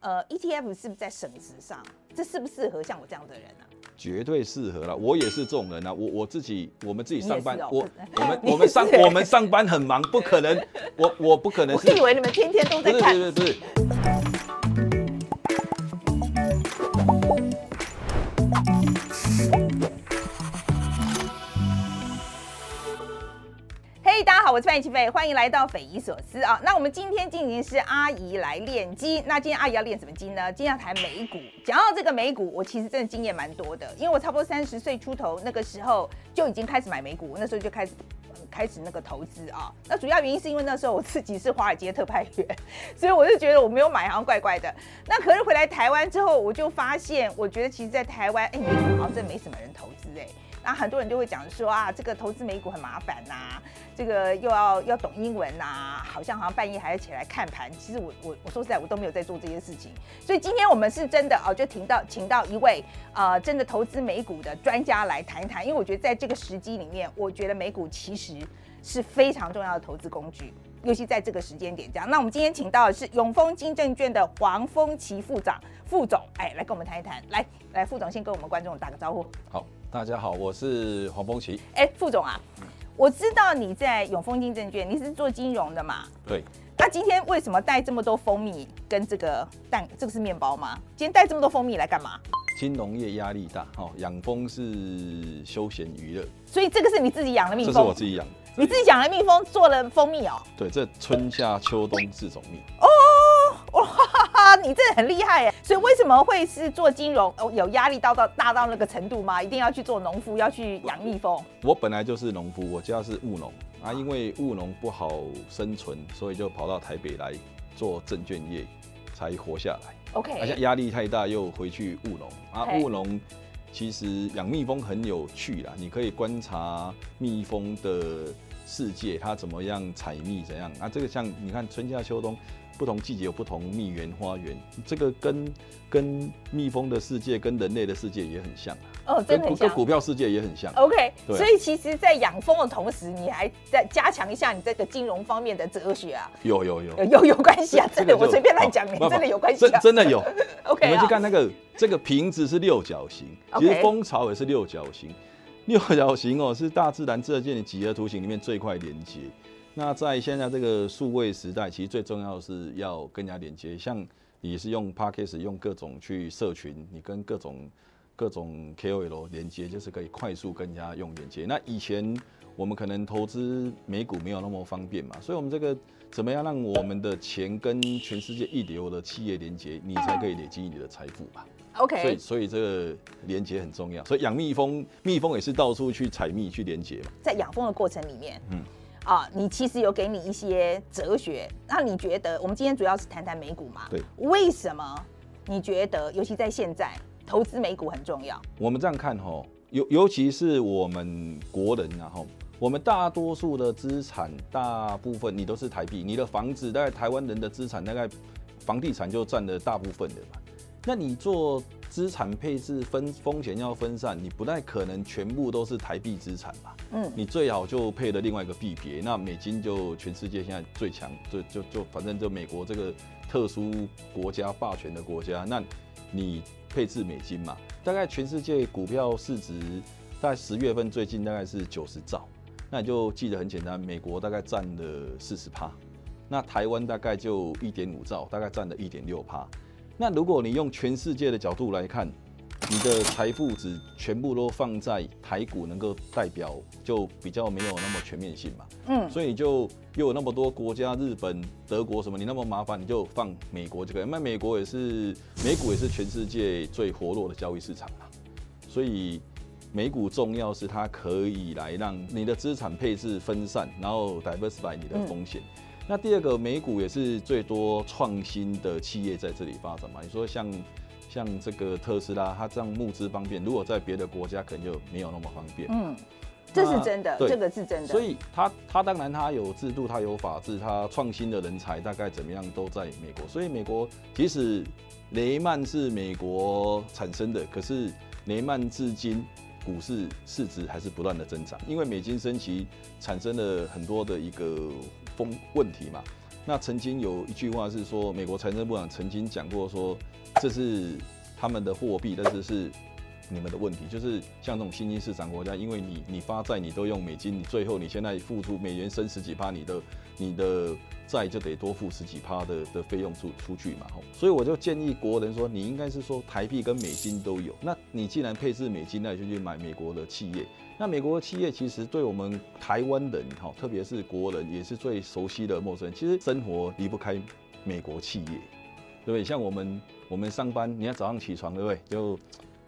呃，ETF 是不是在省值上，这适不适合像我这样的人呢？绝对适合了，我也是这种人啊。我我自己，我们自己上班，我我们 我们上我们上班很忙，不可能，我我不可能我是，以为你们天天都在看。不是不是范琪飞，欢迎来到匪夷所思啊。那我们今天进行是阿姨来练肌，那今天阿姨要练什么肌呢？今天要谈美股。讲到这个美股，我其实真的经验蛮多的，因为我差不多三十岁出头那个时候就已经开始买美股，那时候就开始。开始那个投资啊，那主要原因是因为那时候我自己是华尔街特派员，所以我就觉得我没有买好像怪怪的。那可是回来台湾之后，我就发现，我觉得其实，在台湾，哎、美股好像真的没什么人投资哎、那很多人就会讲说啊，这个投资美股很麻烦呐、这个又要要懂英文呐、好像好像半夜还要起来看盘。其实我我我说实在，我都没有在做这些事情。所以今天我们是真的哦，就请到请到一位呃真的投资美股的专家来谈一谈，因为我觉得在这个时机里面，我觉得美股其实是非常重要的投资工具。尤其在这个时间点，这样。那我们今天请到的是永丰金证券的黄丰奇副长副总，哎，来跟我们谈一谈。来来，副总先跟我们观众打个招呼。好，大家好，我是黄峰奇，哎，副总啊，我知道你在永丰金证券，你是做金融的嘛？对，那今天为什么带这么多蜂蜜跟这个蛋？这个是面包吗？今天带这么多蜂蜜来干嘛？金融业压力大，哦，养蜂是休闲娱乐，所以这个是你自己养的蜜蜂这蜂，是我自己养的，你自己养的蜜蜂做了蜂蜜哦。对，这春夏秋冬四种蜜，哇哈哈，你真的很厉害耶！所以为什么会是做金融？哦，有压力到到大到那个程度吗？一定要去做农夫，要去养蜜蜂？我本来就是农夫，我家是务农啊，因为务农不好生存，所以就跑到台北来做证券业，才活下来。OK，而且压力太大，又回去务农啊。嘿务农其实养蜜蜂很有趣啦，你可以观察蜜蜂的世界，它怎么样采蜜，怎样啊？这个像你看春夏秋冬不同季节有不同蜜源花园，这个跟跟蜜蜂的世界跟人类的世界也很像啊，哦，真的很像。跟股票世界也很像。OK，啊所以其实，在养蜂的同时，你还在加强一下你这个金融方面的哲学啊，有有有有，有有关系啊，真的，我随便乱讲，真的有关系真啊。真的有。OK 你们去啊，看那个这个瓶子是六角形，其实蜂巢也是六角形。六角形哦，是大自然这件的几何图形里面最快连接。那在现在这个数位时代，其实最重要的是要跟人家连接。像你是用 p a c k a g e 用各种去社群，你跟各种各种 KOL 连接，就是可以快速跟人家用连接。那以前我们可能投资美股没有那么方便嘛，所以我们这个怎么样让我们的钱跟全世界一流的企业连接，你才可以累积你的财富吧。OK，所以所以这个连接很重要。所以养蜜蜂，蜜蜂也是到处去采蜜去连接嘛。在养蜂的过程里面，嗯嗯，啊，你其实有给你一些哲学。那你觉得，我们今天主要是谈谈美股嘛？对。为什么你觉得，尤其在现在，投资美股很重要？我们这样看哈，尤尤其是我们国人然后。我们大多数的资产，大部分你都是台币，你的房子大概台湾人的资产大概房地产就占了大部分的嘛。那你做资产配置分风险要分散，你不太可能全部都是台币资产嘛？嗯，你最好就配了另外一个币别，那美金就全世界现在最强，就就就反正就美国这个特殊国家霸权的国家，那你配置美金嘛，大概全世界股票市值在十月份最近大概是九十兆，那你就记得很简单，美国大概占了四十趴，那台湾大概就一点五兆，大概占了一点六趴。那如果你用全世界的角度来看，你的财富只全部都放在台股，能够代表就比较没有那么全面性嘛。嗯所以就又有那么多国家，日本、德国什么，你那么麻烦，你就放美国就可以。那美国也是美股也是全世界最活络的交易市场嘛。所以美股重要是它可以来让你的资产配置分散，然后 diversify 你的风险。那第二个，美股也是最多创新的企业在这里发展嘛。你说像像这个特斯拉，它这样募资方便，如果在别的国家可能就没有那么方便。嗯，这是真的，这个是真的。所以它它当然它有制度，它有法治，它创新的人才大概怎么样都在美国。所以美国即使雷曼是美国产生的，可是雷曼至今股市市值还是不断的增长，因为美金升级产生了很多的一个风问题嘛。那曾经有一句话是说，美国财政部长曾经讲过说，这是他们的货币，但是是你们的问题，就是像这种新兴市场国家，因为你你发债你都用美金，你最后你现在付出美元升十几趴，你的你的债就得多付十几趴的的费用出出去嘛。吼，所以我就建议国人说，你应该是说台币跟美金都有。那你既然配置美金，那你就去买美国的企业。那美国的企业其实对我们台湾人哈，特别是国人，也是最熟悉的陌生人。其实生活离不开美国企业，对不对？像我们我们上班，你要早上起床，对不对？就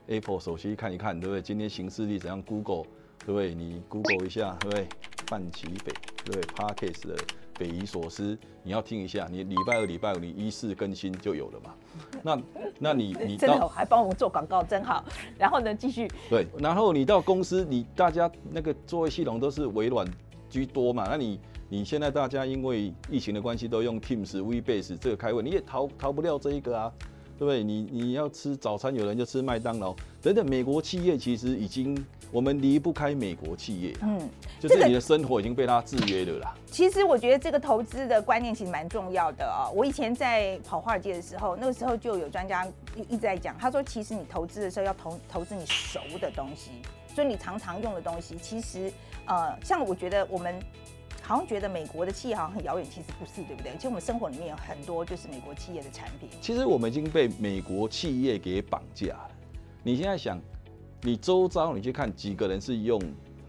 Apple 手机看一看，对不对？今天行事历怎样？Google，对不对？你 Google 一下，对不对？范奇北，对不对？Parkes 的匪夷所思，你要听一下。你礼拜二、礼拜五你一次更新就有了嘛？那那你你真的还帮我们做广告，真好。然后呢，继续对，然后你到公司，你大家那个作业系统都是微软居多嘛？那你你现在大家因为疫情的关系都用 Teams、VBase 这个开会，你也逃逃不掉这一个啊。对不对？你你要吃早餐，有人就吃麦当劳等等。美国企业其实已经，我们离不开美国企业。嗯，就是你的生活已经被它制约了啦。其实我觉得这个投资的观念其实蛮重要的啊。我以前在跑华尔街的时候，那个时候就有专家一直在讲，他说其实你投资的时候要投投资你熟的东西，所以你常常用的东西，其实呃，像我觉得我们。好像觉得美国的企业好像很遥远，其实不是，对不对？其实我们生活里面有很多就是美国企业的产品。其实我们已经被美国企业给绑架了。你现在想，你周遭你去看几个人是用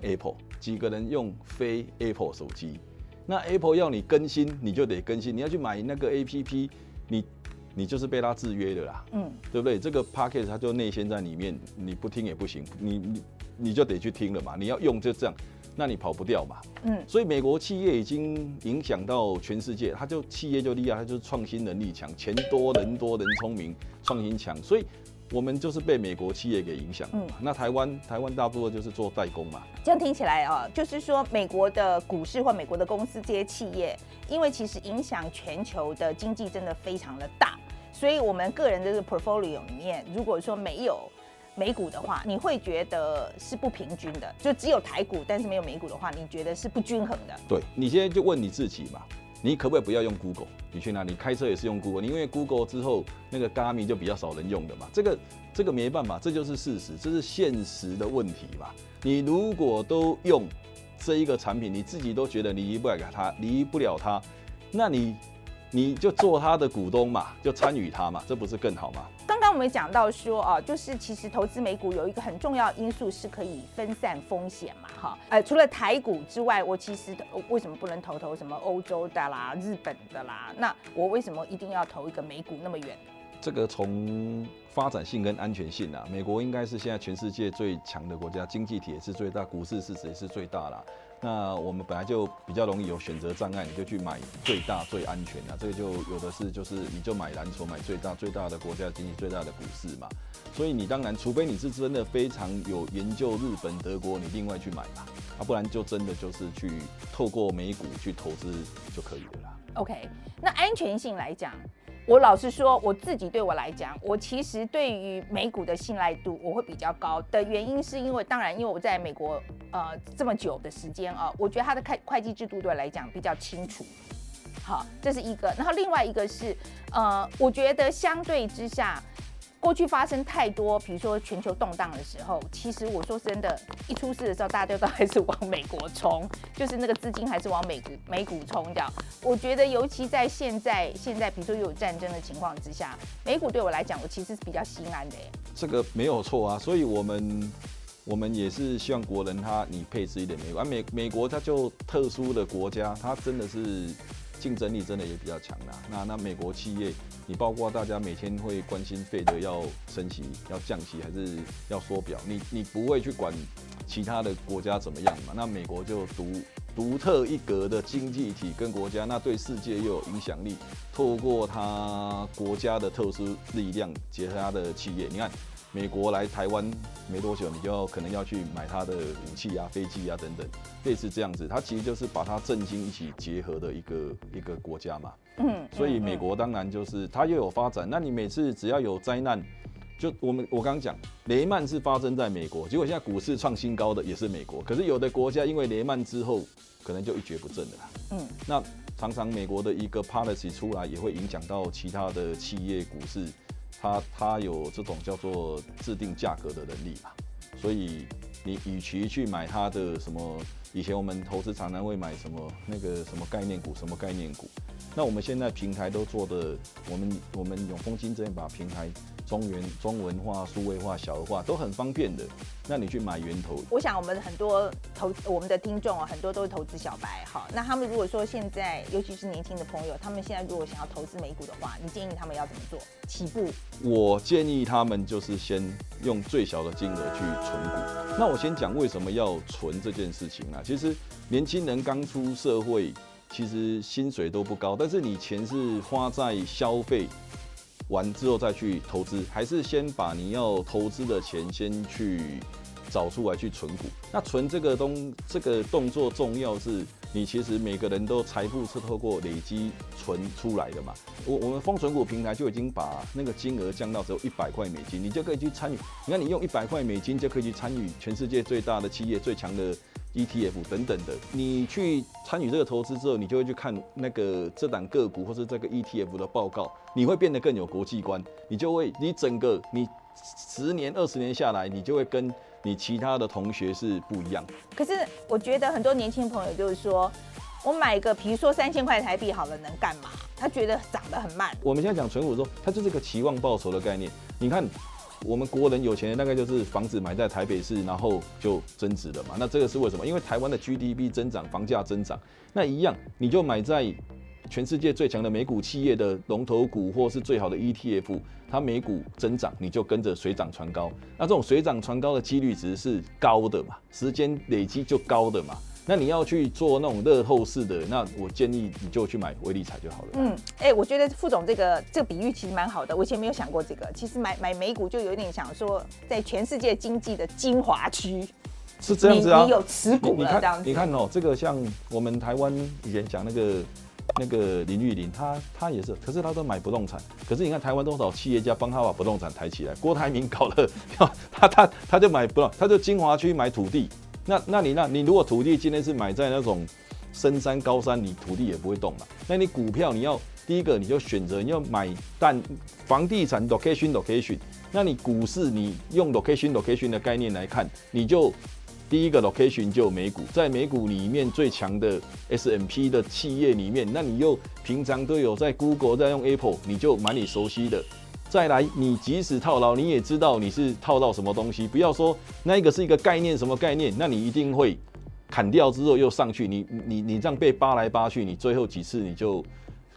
Apple，几个人用非 Apple 手机？那 Apple 要你更新，你就得更新。你要去买那个 APP，你你就是被它制约的啦。嗯，对不对？这个 Packet 它就内嵌在里面，你不听也不行，你你你就得去听了嘛。你要用就这样。那你跑不掉嘛？嗯，所以美国企业已经影响到全世界，它就企业就厉害，它就是创新能力强，钱多人多人聪明，创新强，所以我们就是被美国企业给影响。嗯，那台湾台湾大部分就是做代工嘛。这样听起来啊，就是说美国的股市或美国的公司这些企业，因为其实影响全球的经济真的非常的大，所以我们个人的这个 portfolio 里面，如果说没有。美股的话，你会觉得是不平均的，就只有台股，但是没有美股的话，你觉得是不均衡的。对你现在就问你自己嘛，你可不可以不要用 Google？你去哪里开车也是用 Google，你因为 Google 之后那个 Garmin 就比较少人用的嘛，这个这个没办法，这就是事实，这是现实的问题嘛。你如果都用这一个产品，你自己都觉得你离不了它，离不了它，那你你就做他的股东嘛，就参与他嘛，这不是更好吗？刚刚我们讲到说啊，就是其实投资美股有一个很重要因素是可以分散风险嘛，哈，呃，除了台股之外，我其实为什么不能投投什么欧洲的啦、日本的啦？那我为什么一定要投一个美股那么远？这个从发展性跟安全性啊，美国应该是现在全世界最强的国家，经济体也是最大，股市市值也是最大啦。那我们本来就比较容易有选择障碍，你就去买最大最安全的，这个就有的是，就是你就买蓝筹，买最大最大的国家经济最大的股市嘛。所以你当然，除非你是真的非常有研究日本、德国，你另外去买嘛，啊，不然就真的就是去透过美股去投资就可以了啦。OK，那安全性来讲。我老实说，我自己对我来讲，我其实对于美股的信赖度我会比较高的原因，是因为当然，因为我在美国呃这么久的时间啊，我觉得它的会会计制度对我来讲比较清楚。好，这是一个。然后另外一个是，呃，我觉得相对之下。过去发生太多，比如说全球动荡的时候，其实我说真的，一出事的时候，大家都还是往美国冲，就是那个资金还是往美股美股冲掉。我觉得，尤其在现在现在，比如说又有战争的情况之下，美股对我来讲，我其实是比较心安的。这个没有错啊，所以我们我们也是希望国人他你配置一点美国，美美国它就特殊的国家，它真的是竞争力真的也比较强啦。那那美国企业。你包括大家每天会关心费德要升息、要降息还是要缩表，你你不会去管其他的国家怎么样嘛？那美国就独独特一格的经济体跟国家，那对世界又有影响力，透过它国家的特殊力量结合它的企业，你看。美国来台湾没多久，你就可能要去买它的武器啊、飞机啊等等，类似这样子。它其实就是把它振兴一起结合的一个一个国家嘛。嗯。所以美国当然就是它又有发展。那你每次只要有灾难，就我们我刚刚讲雷曼是发生在美国，结果现在股市创新高的也是美国。可是有的国家因为雷曼之后可能就一蹶不振了啦。嗯。那常常美国的一个 policy 出来，也会影响到其他的企业股市，它它有这种叫做制定价格的能力嘛，所以你与其去买它的什么，以前我们投资常常会买什么那个什么概念股，什么概念股，那我们现在平台都做的，我们我们永丰金这边把平台。中原中文化、数位化、小额化都很方便的。那你去买源头，我想我们很多投我们的听众啊，很多都是投资小白哈。那他们如果说现在，尤其是年轻的朋友，他们现在如果想要投资美股的话，你建议他们要怎么做？起步？我建议他们就是先用最小的金额去存股。那我先讲为什么要存这件事情啊？其实年轻人刚出社会，其实薪水都不高，但是你钱是花在消费。完之后再去投资，还是先把你要投资的钱先去找出来去存股。那存这个东这个动作重要是，你其实每个人都财富是透过累积存出来的嘛。我我们封存股平台就已经把那个金额降到只有一百块美金，你就可以去参与。你看你用一百块美金就可以去参与全世界最大的企业最强的。ETF 等等的，你去参与这个投资之后，你就会去看那个这档个股或是这个 ETF 的报告，你会变得更有国际观，你就会你整个你十年二十年下来，你就会跟你其他的同学是不一样。可是我觉得很多年轻朋友就是说，我买个比如说三千块台币好了，能干嘛？他觉得涨得很慢。我们现在讲存股的时候，它就是个期望报酬的概念。你看。我们国人有钱大概就是房子买在台北市，然后就增值了嘛。那这个是为什么？因为台湾的 GDP 增长，房价增长，那一样你就买在全世界最强的美股企业的龙头股，或是最好的 ETF，它美股增长，你就跟着水涨船高。那这种水涨船高的几率值是高的嘛？时间累积就高的嘛？那你要去做那种乐透式的，那我建议你就去买威力彩就好了。嗯，哎，我觉得副总这个这个比喻其实蛮好的，我以前没有想过这个。其实买买美股就有点想说，在全世界经济的精华区，是这样子啊。你有持股了这样子。你看哦，这个像我们台湾以前讲那个那个林玉林，他他也是，可是他都买不动产。可是你看台湾多少企业家帮他把不动产抬起来？郭台铭搞了，他他他就买不动，他就精华区买土地。那那你那，你如果土地今天是买在那种深山高山，你土地也不会动嘛。那你股票你要第一个你就选择你要买，但房地产 location location，那你股市你用 location location 的概念来看，你就第一个 location 就美股，在美股里面最强的 S M P 的企业里面，那你又平常都有在 Google 在用 Apple，你就买你熟悉的。再来，你即使套牢，你也知道你是套到什么东西。不要说那一个是一个概念，什么概念？那你一定会砍掉之后又上去。你你你这样被扒来扒去，你最后几次你就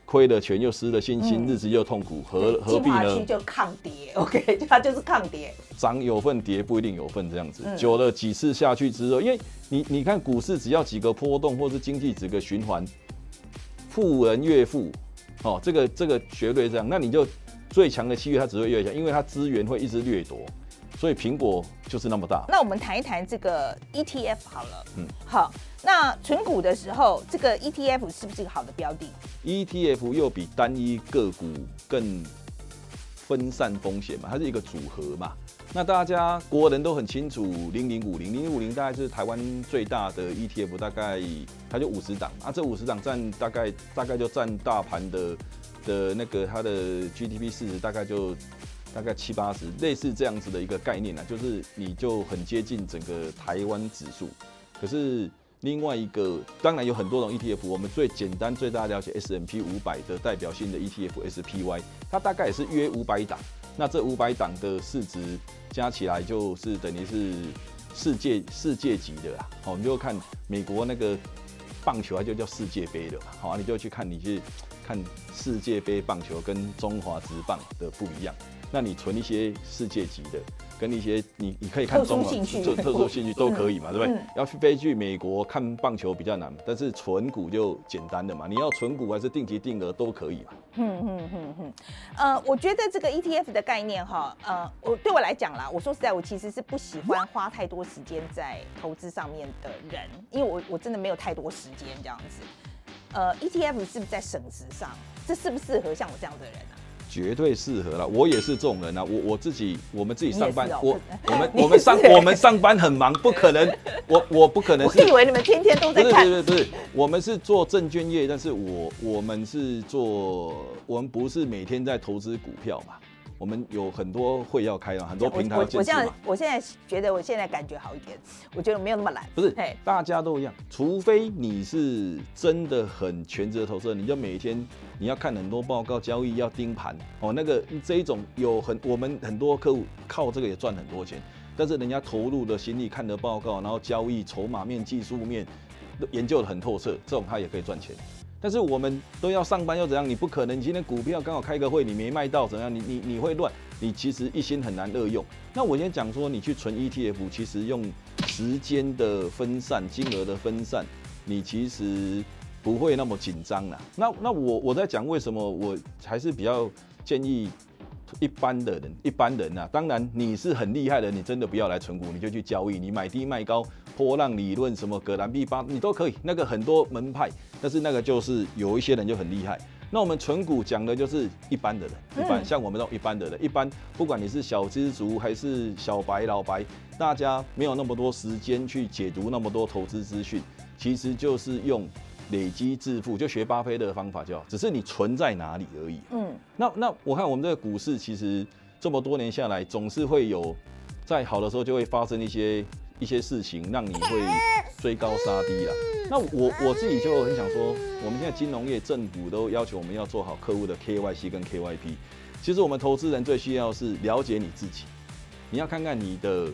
亏了钱，又失了信心，日子又痛苦，何何必呢？就抗跌，OK，它就是抗跌。涨有份，跌不一定有份，这样子。久了几次下去之后，因为你你看股市只要几个波动，或是经济几个循环，富人越富，哦，这个这个绝对这样。那你就。最强的企业它只会越强，因为它资源会一直掠夺，所以苹果就是那么大。那我们谈一谈这个 ETF 好了。嗯，好。那存股的时候，这个 ETF 是不是一个好的标的？ETF 又比单一个股更分散风险嘛？它是一个组合嘛？那大家国人都很清楚，零零五零零零五零大概是台湾最大的 ETF，大概它就五十档啊，这五十档占大概大概就占大盘的。的那个它的 GDP 市值大概就大概七八十，类似这样子的一个概念啊，就是你就很接近整个台湾指数。可是另外一个，当然有很多种 ETF，我们最简单最大了解 S&P 五百的代表性的 ETF SPY，它大概也是约五百档。那这五百档的市值加起来就是等于是世界世界级的啦。好，你就看美国那个棒球，它就叫世界杯的。好，你就去看你去。看世界杯棒球跟中华职棒的不一样，那你存一些世界级的，跟一些你你可以看中华就特殊兴趣都可以嘛，对不对？要去飞去美国看棒球比较难，但是存股就简单的嘛，你要存股还是定期定额都可以嘛。嗯嗯嗯嗯，呃，我觉得这个 ETF 的概念哈，呃，我对我来讲啦，我说实在，我其实是不喜欢花太多时间在投资上面的人，因为我我真的没有太多时间这样子。呃，ETF 是不是在省时上？这适不适合像我这样的人啊？绝对适合了，我也是这种人啊，我我自己，我们自己上班我 我们我们上我们上班很忙，不可能，我我不可能是我以为你们天天都不是不在看。是不是，我们是做证券业，但是我我们是做，我们不是每天在投资股票嘛，我们有很多会要开嘛，很多平台要我我这样建设嘛。，我现在觉得我现在感觉好一点，我觉得我没有那么懒。不是，大家都一样，除非你是真的很全职的投资人，你就每天你要看很多报告、交易要盯盘哦。那个这一种有很我们很多客户靠这个也赚很多钱，但是人家投入的心力、看的报告，然后交易筹码面、技术面研究的很透彻，这种他也可以赚钱。但是我们都要上班又怎样？你不可能，今天股票刚好开个会，你没卖到怎样？你你你会乱，你其实一心很难二用。那我先讲说，你去存 ETF，其实用时间的分散、金额的分散，你其实不会那么紧张啦。那那我我在讲为什么我还是比较建议一般的人，一般人呐、当然你是很厉害的，你真的不要来存股，你就去交易，你买低卖高、波浪理论什么葛兰碧巴，你都可以。那个很多门派，但是那个就是有一些人就很厉害。那我们存股讲的就是一般的人，一般、嗯像我们这种一般的人，一般不管你是小资族还是小白老白，大家没有那么多时间去解读那么多投资资讯，其实就是用累积致富，就学巴菲特的方法就好，只是你存在哪里而已。嗯，那那我看我们这个股市其实这么多年下来，总是会有在好的时候就会发生一些一些事情，让你会追高杀低啊。那我我自己就很想说，我们现在金融业政府都要求我们要做好客户的 KYC 跟 KYP。其实我们投资人最需要是了解你自己，你要看看你的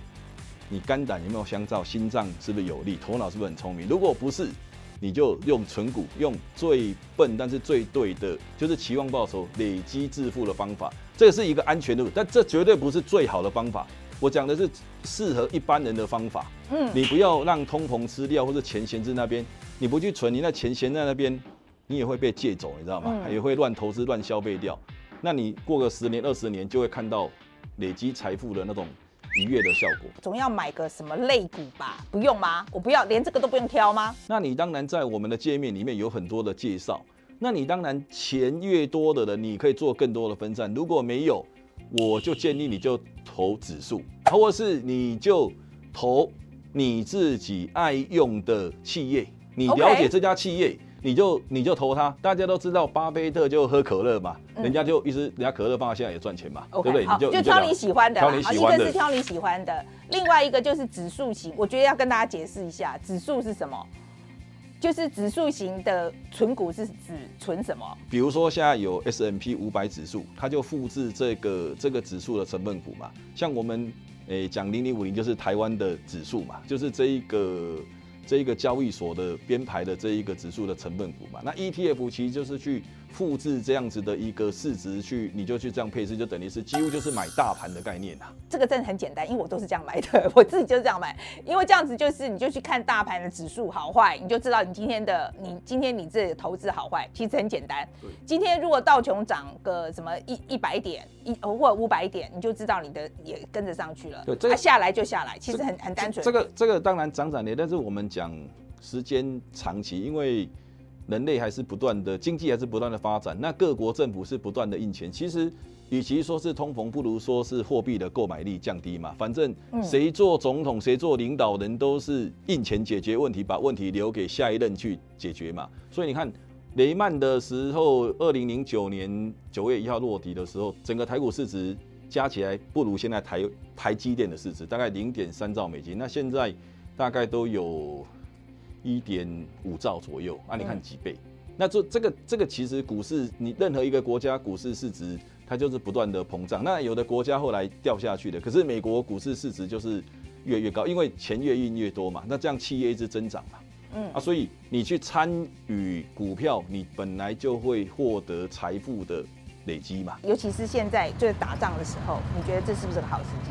你肝胆有没有相照，心脏是不是有力，头脑是不是很聪明。如果不是，你就用存股，用最笨但是最对的，就是期望报酬累积致富的方法。这个是一个安全的路，但这绝对不是最好的方法。我讲的是适合一般人的方法。嗯你不要让通膨吃掉，或者钱闲置那边，你不去存，你那钱闲在那边，你也会被借走，你知道吗？嗯也会乱投资、乱消费掉。那你过个十年、二十年，就会看到累积财富的那种愉悦的效果。总要买个什么类股吧？不用吗？我不要，连这个都不用挑吗？那你当然在我们的界面里面有很多的介绍。那你当然钱越多的人，你可以做更多的分散。如果没有，我就建议你就投指数，或者是你就投你自己爱用的企业，你了解这家企业。你就你就投它，大家都知道巴菲特就喝可乐嘛，嗯人家就一直人家可乐放在现在也赚钱嘛对不对？你就就挑你喜欢的啦。好，一挑你喜欢的个是挑你喜欢的，另外一个就是指数型。我觉得要跟大家解释一下，指数是什么？就是指数型的存股是指存什么？比如说现在有 S M P 五百指数，它就复制这个这个指数的成分股嘛。像我们诶讲零零五零就是台湾的指数嘛，就是这一个这一个交易所的编排的这一个指数的成分股嘛。那 E T F 其实就是去复制这样子的一个市值去，你就去这样配置，就等于是几乎就是买大盘的概念啊。这个真的很简单，因为我都是这样买的，我自己就是这样买，因为这样子就是你就去看大盘的指数好坏，你就知道你今天的你今天你这投资好坏，其实很简单对。今天如果道琼涨个什么一一百点一或者五百点，你就知道你的也跟着上去了。对这下来就下来，其实很很单纯。这个这个当然涨涨跌，但是我们讲时间长期，因为人类还是不断的经济还是不断的发展，那各国政府是不断的印钱。其实，与其说是通膨，不如说是货币的购买力降低嘛。反正嗯谁做总统，谁做领导人，都是印钱解决问题，把问题留给下一任去解决嘛。所以你看。雷曼的时候，二零零九年九月一号落底的时候，整个台股市值加起来不如现在台台积电的市值，大概零点三兆美金。那现在大概都有一点五兆左右，啊，你看几倍？那这这个这个其实股市，你任何一个国家股市市值，它就是不断的膨胀。那有的国家后来掉下去的，可是美国股市市值就是越来越高，因为钱越印越多嘛，那这样企业一直增长嘛。嗯啊，所以你去参与股票，你本来就会获得财富的累积嘛。尤其是现在就是打仗的时候，你觉得这是不是个好时机？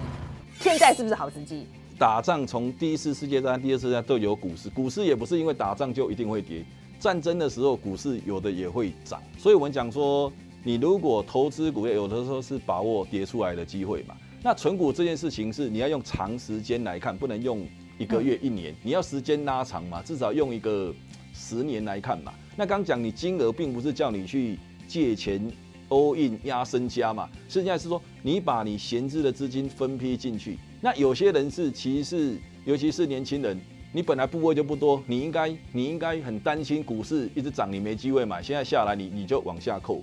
现在是不是好时机？打仗从第一次世界大战、第二次世界大战都有股市，股市也不是因为打仗就一定会跌，战争的时候股市有的也会涨。所以我们讲说，你如果投资股票，有的时候是把握跌出来的机会嘛。那存股这件事情是你要用长时间来看，不能用一个月、一年，你要时间拉长嘛，至少用一个十年来看嘛。那刚讲你金额并不是叫你去借钱 all in 压身家嘛，现在是说你把你闲置的资金分批进去。那有些人是其实是，尤其是年轻人，你本来部位就不多，你应该你应该很担心股市一直涨，你没机会买，现在下来你你就往下扣，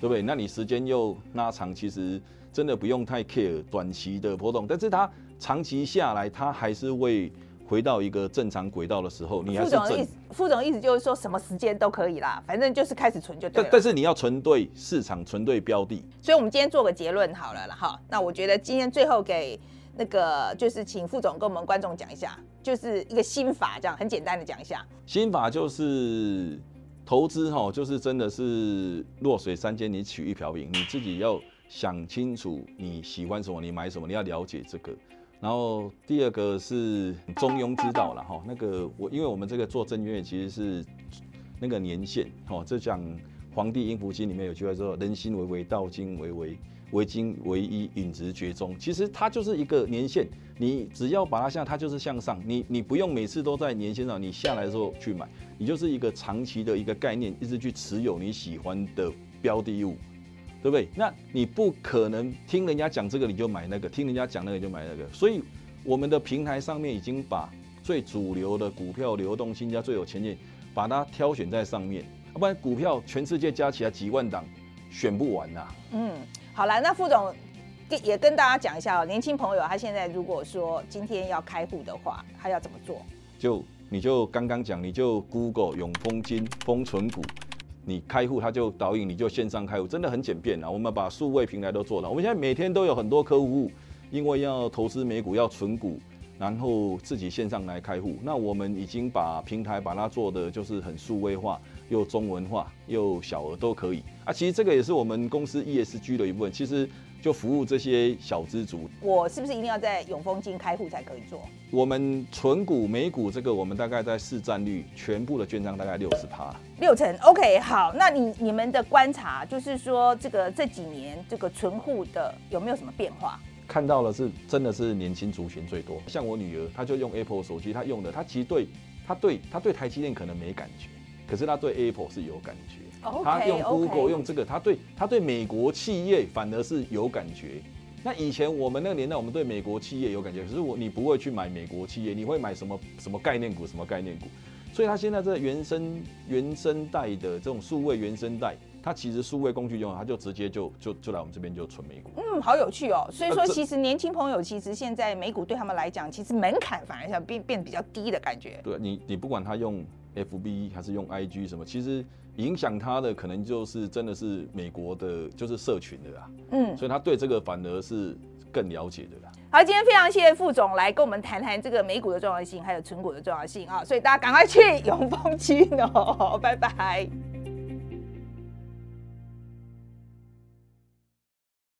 对不对？那你时间又拉长，其实真的不用太 care 短期的波动，但是它长期下来，它还是会。回到一个正常轨道的时候，你还是副总的意思，副总的意思就是说什么时间都可以啦，反正就是开始存就对但但是你要存对市场，存对标的。所以，我们今天做个结论好了啦哈。那我觉得今天最后给那个就是请副总跟我们观众讲一下，就是一个心法，这样很简单的讲一下。心法就是投资哈，就是真的是弱水三千，你取一瓢饮，你自己要想清楚你喜欢什么，你买什么，你要了解这个。然后第二个是中庸之道了哈，那个我因为我们这个做正月其实是那个年限哦，这讲《黄帝阴符经》里面有句话说“人心为为，道经为为，为经为一，允直绝中”。其实它就是一个年限，你只要把它向它就是向上，你你不用每次都在年限上，你下来的时候去买，你就是一个长期的一个概念，一直去持有你喜欢的标的物。对不对？那你不可能听人家讲这个你就买那个，听人家讲那个就买那个。所以我们的平台上面已经把最主流的股票流动性加最有前景，把它挑选在上面。要不然股票全世界加起来几万档，选不完呐。嗯，好了，那副总也跟大家讲一下哦，年轻朋友他现在如果说今天要开户的话，他要怎么做？就你就刚刚讲，你就 Google 永丰金封存股。你开户，他就导引，你就线上开户，真的很简便啊。我们把数位平台都做了，我们现在每天都有很多客户，因为要投资美股，要存股，然后自己线上来开户。那我们已经把平台把它做的就是很数位化，又中文化，又小额都可以啊。其实这个也是我们公司 ESG 的一部分。其实。就服务这些小资族，我是不是一定要在永丰金开户才可以做？我们存股美股这个，我们大概在市占率，全部的券商大概六十趴，六成。OK，好，那你你们的观察就是说，这个这几年这个存户的有没有什么变化？看到了是真的是年轻族群最多，像我女儿，她就用 Apple 手机，她用的，她其实对她对她对台积电可能没感觉，可是她对 Apple 是有感觉。她用 Google 用这个，她对她对美国企业反而是有感觉。那以前我们那个年代，我们对美国企业有感觉，可是我你不会去买美国企业，你会买什么什么概念股，什么概念股？所以他现在这原生原生代的这种数位原生代，它其实数位工具用，他就直接就就就来我们这边就存美股。嗯，好有趣哦。所以说，其实年轻朋友其实现在美股对他们来讲，其实门槛反而像变变得比较低的感觉。对你，你不管他用 FB 还是用 IG 什么，其实。影响他的可能就是真的是美国的，就是社群的啦。嗯，所以他对这个反而是更了解的啦。好，今天非常谢谢副总来跟我们谈谈这个美股的重要性，还有存股的重要性啊！所以大家赶快去永丰金哦，拜拜。